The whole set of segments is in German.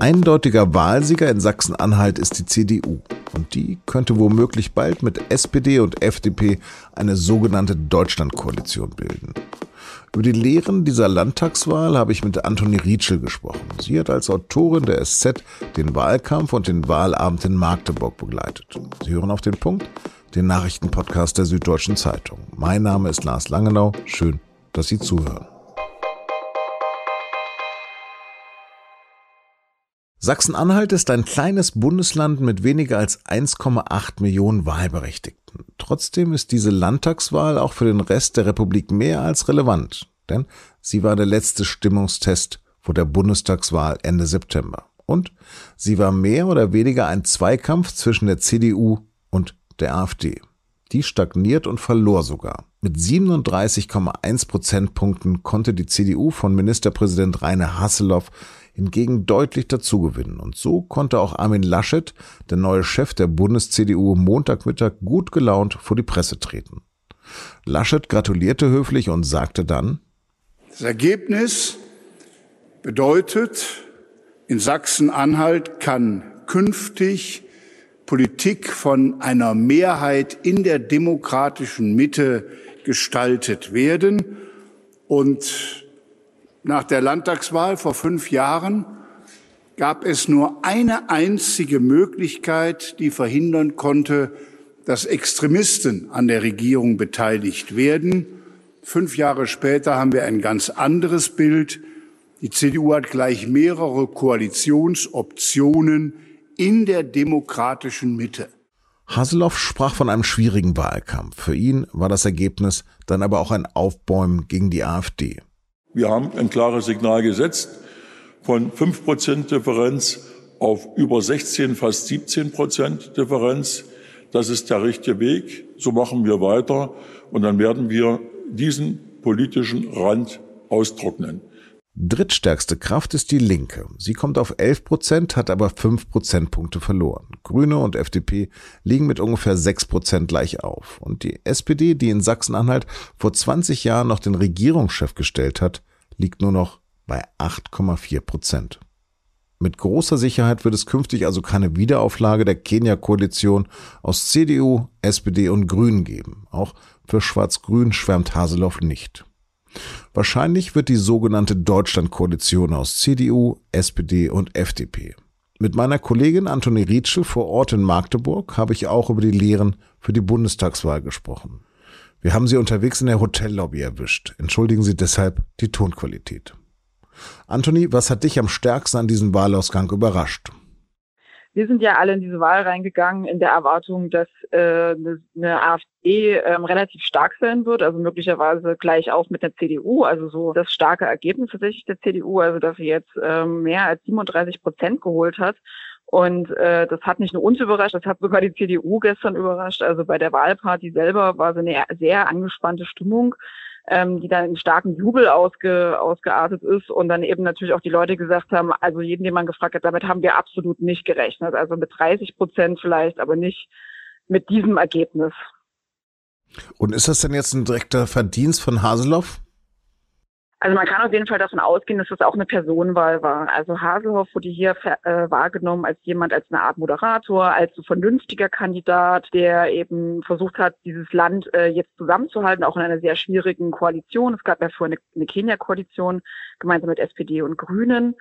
Eindeutiger Wahlsieger in Sachsen-Anhalt ist die CDU. Und die könnte womöglich bald mit SPD und FDP eine sogenannte Deutschlandkoalition bilden. Über die Lehren dieser Landtagswahl habe ich mit Antoni Rietschel gesprochen. Sie hat als Autorin der SZ den Wahlkampf und den Wahlabend in Magdeburg begleitet. Sie hören auf den Punkt, den Nachrichtenpodcast der Süddeutschen Zeitung. Mein Name ist Lars Langenau. Schön, dass Sie zuhören. Sachsen-Anhalt ist ein kleines Bundesland mit weniger als 1,8 Millionen Wahlberechtigten. Trotzdem ist diese Landtagswahl auch für den Rest der Republik mehr als relevant, denn sie war der letzte Stimmungstest vor der Bundestagswahl Ende September. Und sie war mehr oder weniger ein Zweikampf zwischen der CDU und der AfD. Die stagniert und verlor sogar. Mit 37,1 Prozentpunkten konnte die CDU von Ministerpräsident Rainer Hasselhoff hingegen deutlich dazugewinnen. Und so konnte auch Armin Laschet, der neue Chef der Bundes-CDU, Montagmittag gut gelaunt vor die Presse treten. Laschet gratulierte höflich und sagte dann, Das Ergebnis bedeutet, in Sachsen-Anhalt kann künftig Politik von einer Mehrheit in der demokratischen Mitte gestaltet werden. Und nach der Landtagswahl vor fünf Jahren gab es nur eine einzige Möglichkeit, die verhindern konnte, dass Extremisten an der Regierung beteiligt werden. Fünf Jahre später haben wir ein ganz anderes Bild. Die CDU hat gleich mehrere Koalitionsoptionen in der demokratischen Mitte. Haseloff sprach von einem schwierigen Wahlkampf. Für ihn war das Ergebnis dann aber auch ein Aufbäumen gegen die AfD. Wir haben ein klares Signal gesetzt von 5 Prozent Differenz auf über 16, fast 17 Prozent Differenz. Das ist der richtige Weg. So machen wir weiter. Und dann werden wir diesen politischen Rand austrocknen. Drittstärkste Kraft ist die Linke. Sie kommt auf 11 Prozent, hat aber 5 Prozentpunkte verloren. Grüne und FDP liegen mit ungefähr 6 Prozent gleich auf. Und die SPD, die in Sachsen-Anhalt vor 20 Jahren noch den Regierungschef gestellt hat, liegt nur noch bei 8,4 Prozent. Mit großer Sicherheit wird es künftig also keine Wiederauflage der Kenia-Koalition aus CDU, SPD und Grünen geben. Auch für Schwarz-Grün schwärmt Haseloff nicht. Wahrscheinlich wird die sogenannte Deutschland-Koalition aus CDU, SPD und FDP. Mit meiner Kollegin Antoni Rietschel vor Ort in Magdeburg habe ich auch über die Lehren für die Bundestagswahl gesprochen. Wir haben Sie unterwegs in der Hotellobby erwischt. Entschuldigen Sie deshalb die Tonqualität. Antoni, was hat dich am stärksten an diesem Wahlausgang überrascht? Wir sind ja alle in diese Wahl reingegangen in der Erwartung, dass äh, eine AfD ähm, relativ stark sein wird, also möglicherweise gleich auf mit der CDU, also so das starke Ergebnis tatsächlich der CDU, also dass sie jetzt ähm, mehr als 37 Prozent geholt hat. Und äh, das hat nicht nur uns überrascht, das hat sogar die CDU gestern überrascht. Also bei der Wahlparty selber war so eine sehr angespannte Stimmung ähm, die dann in starken Jubel ausge, ausgeartet ist und dann eben natürlich auch die Leute gesagt haben, also jeden, den man gefragt hat, damit haben wir absolut nicht gerechnet. Also mit 30 Prozent vielleicht, aber nicht mit diesem Ergebnis. Und ist das denn jetzt ein direkter Verdienst von Haseloff? Also man kann auf jeden Fall davon ausgehen, dass das auch eine Personenwahl war. Also Haselhoff wurde hier äh, wahrgenommen als jemand, als eine Art Moderator, als ein vernünftiger Kandidat, der eben versucht hat, dieses Land äh, jetzt zusammenzuhalten, auch in einer sehr schwierigen Koalition. Es gab ja vorher eine, eine Kenia-Koalition gemeinsam mit SPD und Grünen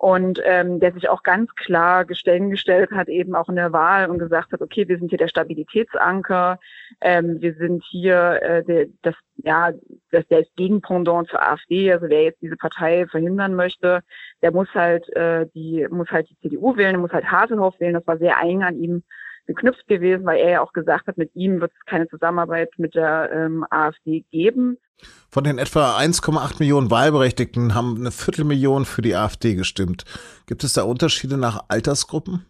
und ähm, der sich auch ganz klar Stellen gestellt hat, eben auch in der Wahl und gesagt hat, okay, wir sind hier der Stabilitätsanker, ähm, wir sind hier äh, der, das, ja, das, der Gegenpendant zur AfD, also wer jetzt diese Partei verhindern möchte, der muss halt äh, die muss halt die CDU wählen, der muss halt Haselhoff wählen, das war sehr eng an ihm geknüpft gewesen, weil er ja auch gesagt hat, mit ihm wird es keine Zusammenarbeit mit der ähm, AfD geben. Von den etwa 1,8 Millionen Wahlberechtigten haben eine Viertelmillion für die AfD gestimmt. Gibt es da Unterschiede nach Altersgruppen?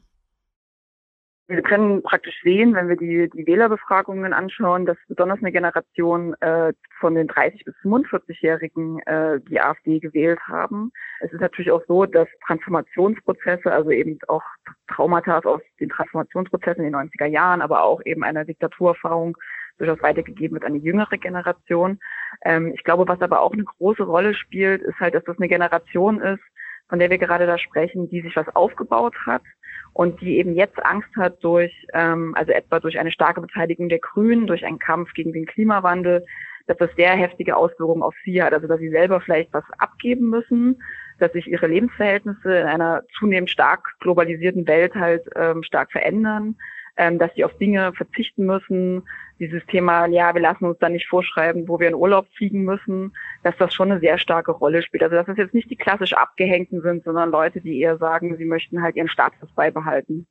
Wir können praktisch sehen, wenn wir die, die Wählerbefragungen anschauen, dass besonders eine Generation äh, von den 30 bis 45-Jährigen äh, die AfD gewählt haben. Es ist natürlich auch so, dass Transformationsprozesse, also eben auch Traumata aus den Transformationsprozessen in den 90er Jahren, aber auch eben einer Diktaturerfahrung durchaus weitergegeben wird an die jüngere Generation. Ähm, ich glaube, was aber auch eine große Rolle spielt, ist halt, dass das eine Generation ist, von der wir gerade da sprechen, die sich was aufgebaut hat und die eben jetzt Angst hat durch, ähm, also etwa durch eine starke Beteiligung der Grünen, durch einen Kampf gegen den Klimawandel, dass das sehr heftige Auswirkungen auf sie hat. Also dass sie selber vielleicht was abgeben müssen, dass sich ihre Lebensverhältnisse in einer zunehmend stark globalisierten Welt halt ähm, stark verändern, ähm, dass sie auf Dinge verzichten müssen. Dieses Thema, ja, wir lassen uns da nicht vorschreiben, wo wir in Urlaub fliegen müssen, dass das schon eine sehr starke Rolle spielt. Also dass das jetzt nicht die klassisch Abgehängten sind, sondern Leute, die eher sagen, sie möchten halt ihren Status beibehalten.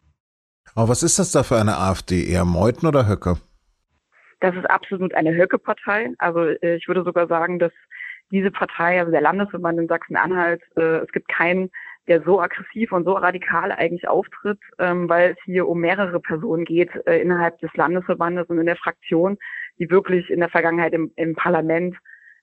Aber was ist das da für eine AfD? Eher Meuthen oder Höcke? Das ist absolut eine Höcke-Partei. Also äh, ich würde sogar sagen, dass diese Partei, also der Landesverband in Sachsen-Anhalt, äh, es gibt keinen der so aggressiv und so radikal eigentlich auftritt, ähm, weil es hier um mehrere Personen geht äh, innerhalb des Landesverbandes und in der Fraktion, die wirklich in der Vergangenheit im, im Parlament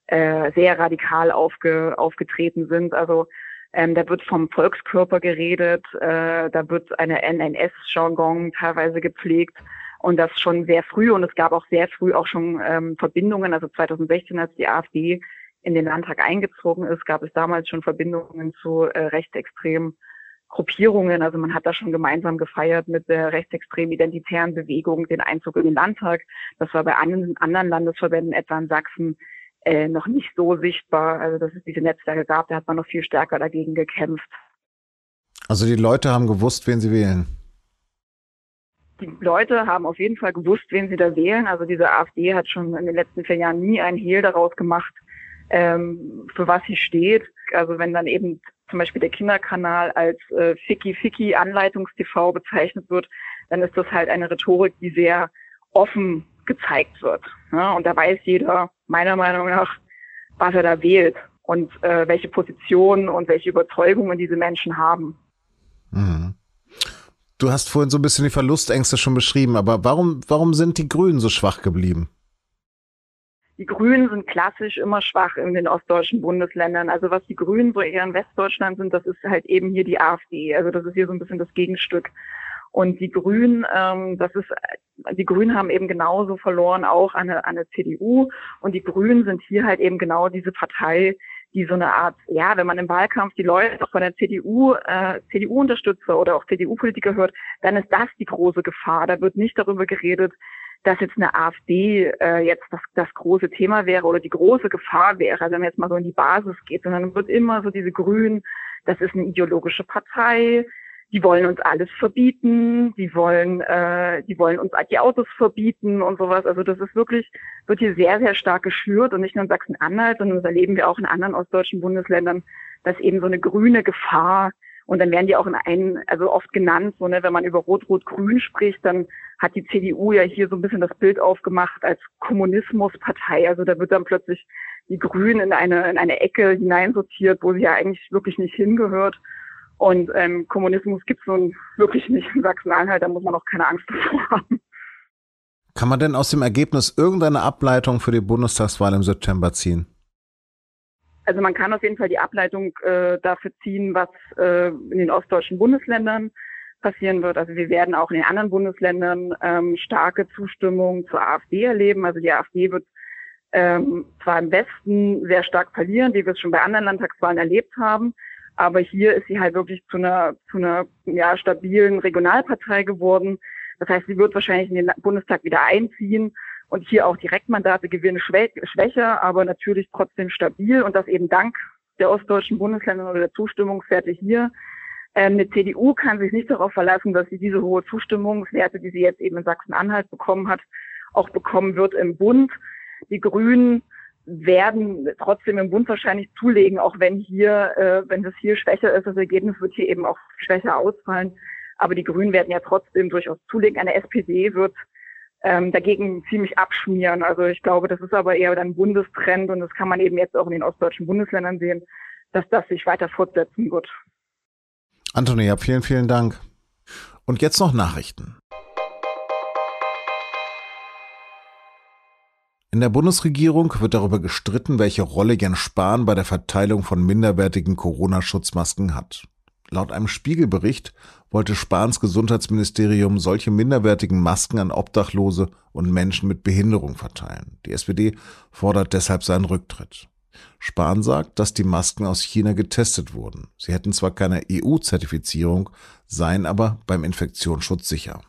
äh, sehr radikal aufge, aufgetreten sind. Also ähm, da wird vom Volkskörper geredet, äh, da wird eine NNS-Jargon teilweise gepflegt und das schon sehr früh und es gab auch sehr früh auch schon ähm, Verbindungen. Also 2016, als die AfD in den Landtag eingezogen ist, gab es damals schon Verbindungen zu äh, rechtsextremen Gruppierungen. Also man hat da schon gemeinsam gefeiert mit der rechtsextremen identitären Bewegung den Einzug in den Landtag. Das war bei anderen, anderen Landesverbänden, etwa in Sachsen, äh, noch nicht so sichtbar. Also dass es diese Netzwerke gab, da hat man noch viel stärker dagegen gekämpft. Also die Leute haben gewusst, wen sie wählen. Die Leute haben auf jeden Fall gewusst, wen sie da wählen. Also diese AfD hat schon in den letzten vier Jahren nie einen Hehl daraus gemacht, ähm, für was sie steht. Also wenn dann eben zum Beispiel der Kinderkanal als äh, Ficky Ficky Anleitungs-TV bezeichnet wird, dann ist das halt eine Rhetorik, die sehr offen gezeigt wird. Ja? Und da weiß jeder, meiner Meinung nach, was er da wählt und äh, welche Positionen und welche Überzeugungen diese Menschen haben. Mhm. Du hast vorhin so ein bisschen die Verlustängste schon beschrieben, aber warum, warum sind die Grünen so schwach geblieben? Die Grünen sind klassisch immer schwach in den ostdeutschen Bundesländern. Also was die Grünen so eher in Westdeutschland sind, das ist halt eben hier die AfD. Also das ist hier so ein bisschen das Gegenstück. Und die Grünen, ähm, das ist, die Grünen haben eben genauso verloren auch an eine, an eine CDU. Und die Grünen sind hier halt eben genau diese Partei, die so eine Art, ja, wenn man im Wahlkampf die Leute von der CDU, äh, CDU-Unterstützer oder auch CDU-Politiker hört, dann ist das die große Gefahr. Da wird nicht darüber geredet, dass jetzt eine AfD äh, jetzt das, das große Thema wäre oder die große Gefahr wäre, also wenn man jetzt mal so in die Basis geht, sondern wird immer so diese Grünen, das ist eine ideologische Partei, die wollen uns alles verbieten, die wollen, äh, die wollen uns die Autos verbieten und sowas. Also das ist wirklich, wird hier sehr, sehr stark geschürt und nicht nur in Sachsen-Anhalt, sondern das erleben wir auch in anderen ostdeutschen Bundesländern, dass eben so eine grüne Gefahr und dann werden die auch in einen, also oft genannt, so, ne, wenn man über Rot-Rot-Grün spricht, dann hat die CDU ja hier so ein bisschen das Bild aufgemacht als Kommunismuspartei. Also da wird dann plötzlich die Grünen in eine, in eine Ecke hineinsortiert, wo sie ja eigentlich wirklich nicht hingehört. Und ähm, Kommunismus gibt es nun wirklich nicht in Sachsen-Anhalt, da muss man auch keine Angst davor haben. Kann man denn aus dem Ergebnis irgendeine Ableitung für die Bundestagswahl im September ziehen? Also man kann auf jeden Fall die Ableitung äh, dafür ziehen, was äh, in den ostdeutschen Bundesländern passieren wird. Also wir werden auch in den anderen Bundesländern ähm, starke Zustimmung zur AfD erleben. Also die AfD wird ähm, zwar im Westen sehr stark verlieren, wie wir es schon bei anderen Landtagswahlen erlebt haben, aber hier ist sie halt wirklich zu einer, zu einer ja, stabilen Regionalpartei geworden. Das heißt, sie wird wahrscheinlich in den Bundestag wieder einziehen und hier auch Direktmandate gewinnen, schwächer, aber natürlich trotzdem stabil und das eben dank der ostdeutschen Bundesländer oder der Zustimmungswerte hier. Ähm, eine CDU kann sich nicht darauf verlassen, dass sie diese hohe Zustimmungswerte, die sie jetzt eben in Sachsen-Anhalt bekommen hat, auch bekommen wird im Bund. Die Grünen werden trotzdem im Bund wahrscheinlich zulegen, auch wenn hier, äh, wenn es hier schwächer ist, das Ergebnis wird hier eben auch schwächer ausfallen. Aber die Grünen werden ja trotzdem durchaus zulegen. Eine SPD wird ähm, dagegen ziemlich abschmieren. Also ich glaube, das ist aber eher ein Bundestrend und das kann man eben jetzt auch in den ostdeutschen Bundesländern sehen, dass das sich weiter fortsetzen wird. Antonia, vielen, vielen Dank. Und jetzt noch Nachrichten. In der Bundesregierung wird darüber gestritten, welche Rolle Jens Spahn bei der Verteilung von minderwertigen Corona-Schutzmasken hat. Laut einem Spiegelbericht wollte Spahns Gesundheitsministerium solche minderwertigen Masken an Obdachlose und Menschen mit Behinderung verteilen. Die SPD fordert deshalb seinen Rücktritt. Spahn sagt, dass die Masken aus China getestet wurden. Sie hätten zwar keine EU-Zertifizierung, seien aber beim Infektionsschutz sicher.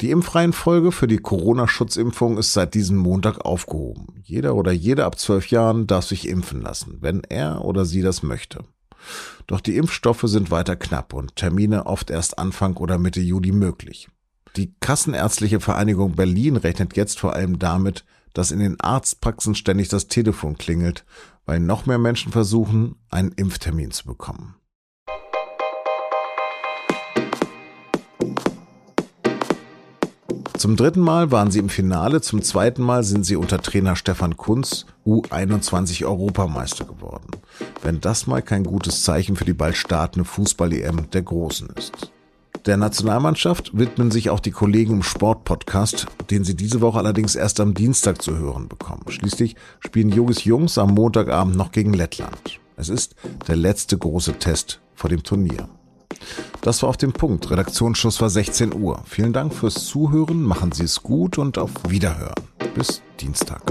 Die Impfreihenfolge für die Corona-Schutzimpfung ist seit diesem Montag aufgehoben. Jeder oder jede ab zwölf Jahren darf sich impfen lassen, wenn er oder sie das möchte. Doch die Impfstoffe sind weiter knapp und Termine oft erst Anfang oder Mitte Juli möglich. Die Kassenärztliche Vereinigung Berlin rechnet jetzt vor allem damit, dass in den Arztpraxen ständig das Telefon klingelt, weil noch mehr Menschen versuchen, einen Impftermin zu bekommen. Zum dritten Mal waren sie im Finale, zum zweiten Mal sind sie unter Trainer Stefan Kunz U21 Europameister geworden. Wenn das mal kein gutes Zeichen für die bald startende Fußball-EM der Großen ist. Der Nationalmannschaft widmen sich auch die Kollegen im Sportpodcast, den sie diese Woche allerdings erst am Dienstag zu hören bekommen. Schließlich spielen Jogis Jungs am Montagabend noch gegen Lettland. Es ist der letzte große Test vor dem Turnier. Das war auf dem Punkt. Redaktionsschluss war 16 Uhr. Vielen Dank fürs Zuhören, machen Sie es gut und auf Wiederhören. Bis Dienstag.